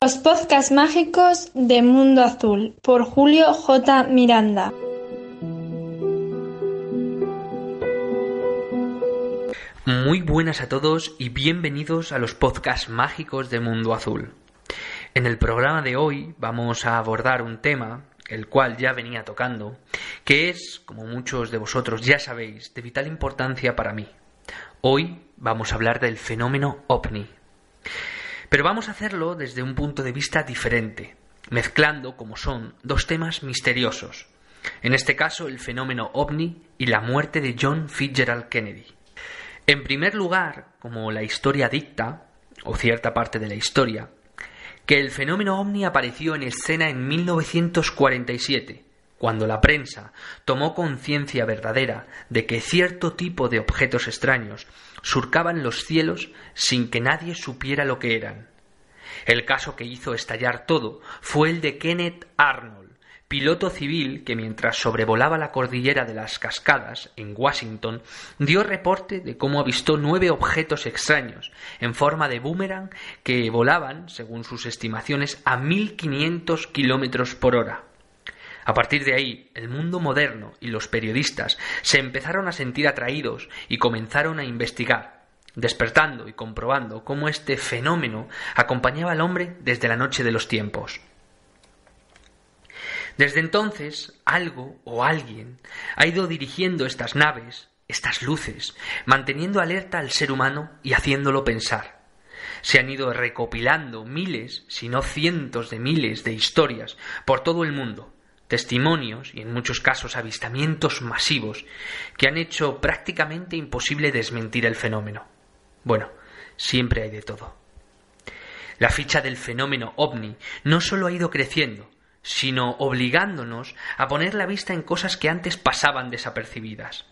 Los podcasts mágicos de Mundo Azul por Julio J. Miranda. Muy buenas a todos y bienvenidos a los podcasts mágicos de Mundo Azul. En el programa de hoy vamos a abordar un tema, el cual ya venía tocando, que es, como muchos de vosotros ya sabéis, de vital importancia para mí. Hoy vamos a hablar del fenómeno ovni. Pero vamos a hacerlo desde un punto de vista diferente, mezclando, como son, dos temas misteriosos. En este caso, el fenómeno ovni y la muerte de John Fitzgerald Kennedy. En primer lugar, como la historia dicta, o cierta parte de la historia, que el fenómeno ovni apareció en escena en 1947, cuando la prensa tomó conciencia verdadera de que cierto tipo de objetos extraños surcaban los cielos sin que nadie supiera lo que eran. El caso que hizo estallar todo fue el de Kenneth Arnold, piloto civil que mientras sobrevolaba la cordillera de las Cascadas, en Washington, dio reporte de cómo avistó nueve objetos extraños, en forma de boomerang, que volaban, según sus estimaciones, a 1500 kilómetros por hora. A partir de ahí, el mundo moderno y los periodistas se empezaron a sentir atraídos y comenzaron a investigar, despertando y comprobando cómo este fenómeno acompañaba al hombre desde la noche de los tiempos. Desde entonces, algo o alguien ha ido dirigiendo estas naves, estas luces, manteniendo alerta al ser humano y haciéndolo pensar. Se han ido recopilando miles, si no cientos de miles de historias por todo el mundo, testimonios y en muchos casos avistamientos masivos que han hecho prácticamente imposible desmentir el fenómeno. Bueno, siempre hay de todo. La ficha del fenómeno ovni no solo ha ido creciendo, sino obligándonos a poner la vista en cosas que antes pasaban desapercibidas.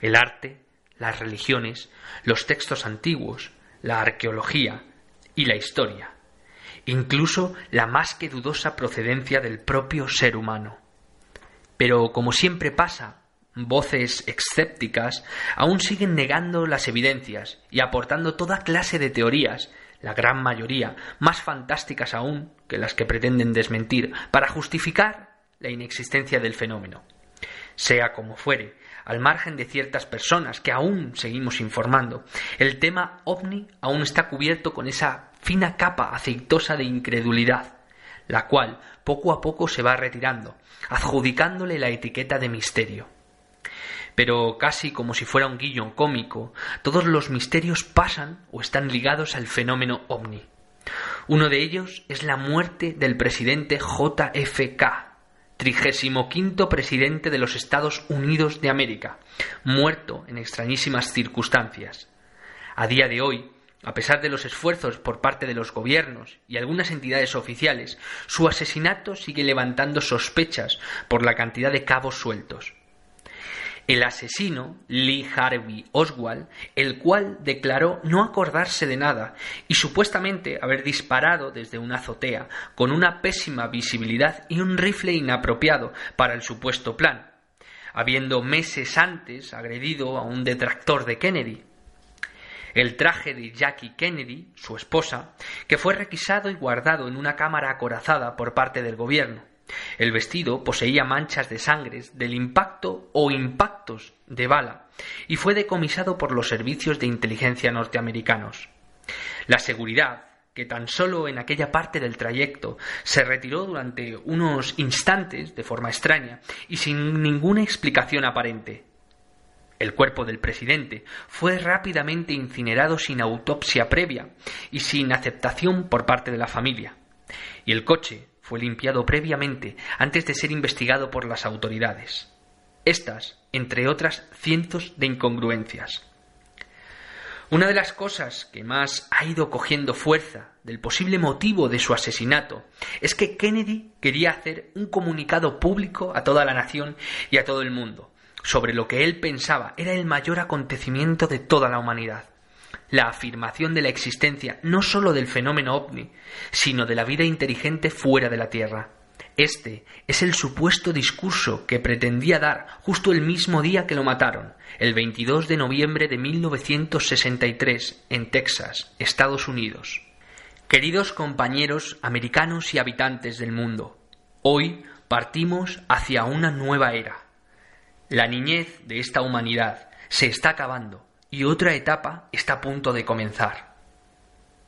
El arte, las religiones, los textos antiguos, la arqueología y la historia incluso la más que dudosa procedencia del propio ser humano. Pero, como siempre pasa, voces escépticas aún siguen negando las evidencias y aportando toda clase de teorías, la gran mayoría más fantásticas aún que las que pretenden desmentir, para justificar la inexistencia del fenómeno. Sea como fuere, al margen de ciertas personas que aún seguimos informando, el tema ovni aún está cubierto con esa fina capa aceitosa de incredulidad, la cual poco a poco se va retirando, adjudicándole la etiqueta de misterio. Pero casi como si fuera un guion cómico, todos los misterios pasan o están ligados al fenómeno ovni. Uno de ellos es la muerte del presidente JFK, quinto presidente de los Estados Unidos de América, muerto en extrañísimas circunstancias. A día de hoy, a pesar de los esfuerzos por parte de los gobiernos y algunas entidades oficiales, su asesinato sigue levantando sospechas por la cantidad de cabos sueltos. El asesino, Lee Harvey Oswald, el cual declaró no acordarse de nada y supuestamente haber disparado desde una azotea con una pésima visibilidad y un rifle inapropiado para el supuesto plan, habiendo meses antes agredido a un detractor de Kennedy el traje de Jackie Kennedy, su esposa, que fue requisado y guardado en una cámara acorazada por parte del gobierno. El vestido poseía manchas de sangres del impacto o impactos de bala y fue decomisado por los servicios de inteligencia norteamericanos. La seguridad, que tan solo en aquella parte del trayecto se retiró durante unos instantes de forma extraña y sin ninguna explicación aparente, el cuerpo del presidente fue rápidamente incinerado sin autopsia previa y sin aceptación por parte de la familia. Y el coche fue limpiado previamente antes de ser investigado por las autoridades. Estas, entre otras cientos de incongruencias. Una de las cosas que más ha ido cogiendo fuerza del posible motivo de su asesinato es que Kennedy quería hacer un comunicado público a toda la nación y a todo el mundo, sobre lo que él pensaba era el mayor acontecimiento de toda la humanidad, la afirmación de la existencia no sólo del fenómeno ovni, sino de la vida inteligente fuera de la Tierra. Este es el supuesto discurso que pretendía dar justo el mismo día que lo mataron, el 22 de noviembre de 1963, en Texas, Estados Unidos. Queridos compañeros americanos y habitantes del mundo, hoy partimos hacia una nueva era. La niñez de esta humanidad se está acabando y otra etapa está a punto de comenzar.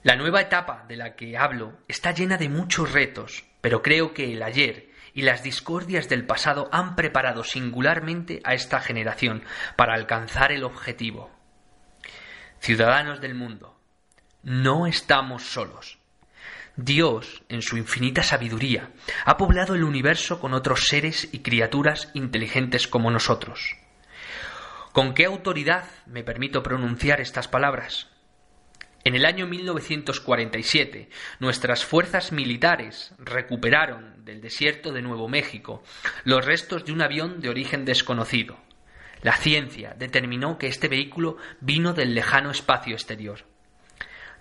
La nueva etapa de la que hablo está llena de muchos retos, pero creo que el ayer y las discordias del pasado han preparado singularmente a esta generación para alcanzar el objetivo. Ciudadanos del mundo, no estamos solos. Dios, en su infinita sabiduría, ha poblado el universo con otros seres y criaturas inteligentes como nosotros. ¿Con qué autoridad me permito pronunciar estas palabras? En el año 1947, nuestras fuerzas militares recuperaron del desierto de Nuevo México los restos de un avión de origen desconocido. La ciencia determinó que este vehículo vino del lejano espacio exterior.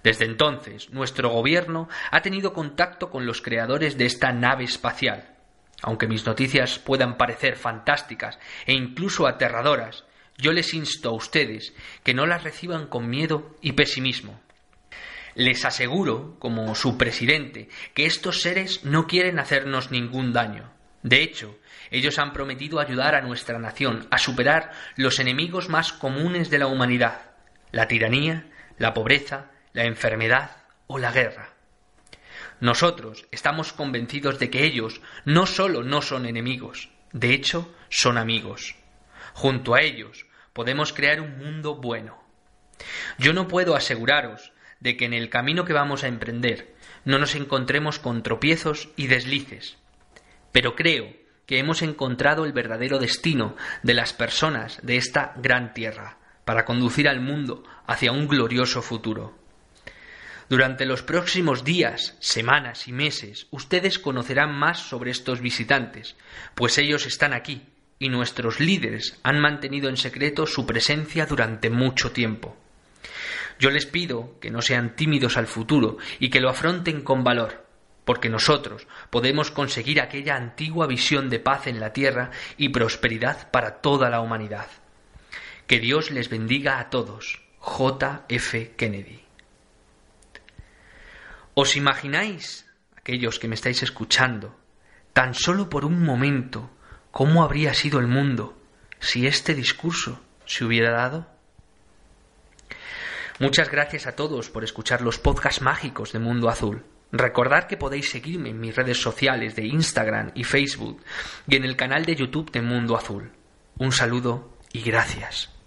Desde entonces, nuestro gobierno ha tenido contacto con los creadores de esta nave espacial. Aunque mis noticias puedan parecer fantásticas e incluso aterradoras, yo les insto a ustedes que no las reciban con miedo y pesimismo. Les aseguro, como su presidente, que estos seres no quieren hacernos ningún daño. De hecho, ellos han prometido ayudar a nuestra nación a superar los enemigos más comunes de la humanidad, la tiranía, la pobreza, la enfermedad o la guerra. Nosotros estamos convencidos de que ellos no solo no son enemigos, de hecho son amigos. Junto a ellos podemos crear un mundo bueno. Yo no puedo aseguraros de que en el camino que vamos a emprender no nos encontremos con tropiezos y deslices. Pero creo que hemos encontrado el verdadero destino de las personas de esta gran tierra para conducir al mundo hacia un glorioso futuro. Durante los próximos días, semanas y meses, ustedes conocerán más sobre estos visitantes, pues ellos están aquí y nuestros líderes han mantenido en secreto su presencia durante mucho tiempo. Yo les pido que no sean tímidos al futuro y que lo afronten con valor, porque nosotros podemos conseguir aquella antigua visión de paz en la tierra y prosperidad para toda la humanidad. Que Dios les bendiga a todos. J. F. Kennedy. ¿Os imagináis, aquellos que me estáis escuchando, tan solo por un momento, cómo habría sido el mundo si este discurso se hubiera dado? Muchas gracias a todos por escuchar los podcasts mágicos de Mundo Azul. Recordad que podéis seguirme en mis redes sociales de Instagram y Facebook y en el canal de YouTube de Mundo Azul. Un saludo y gracias.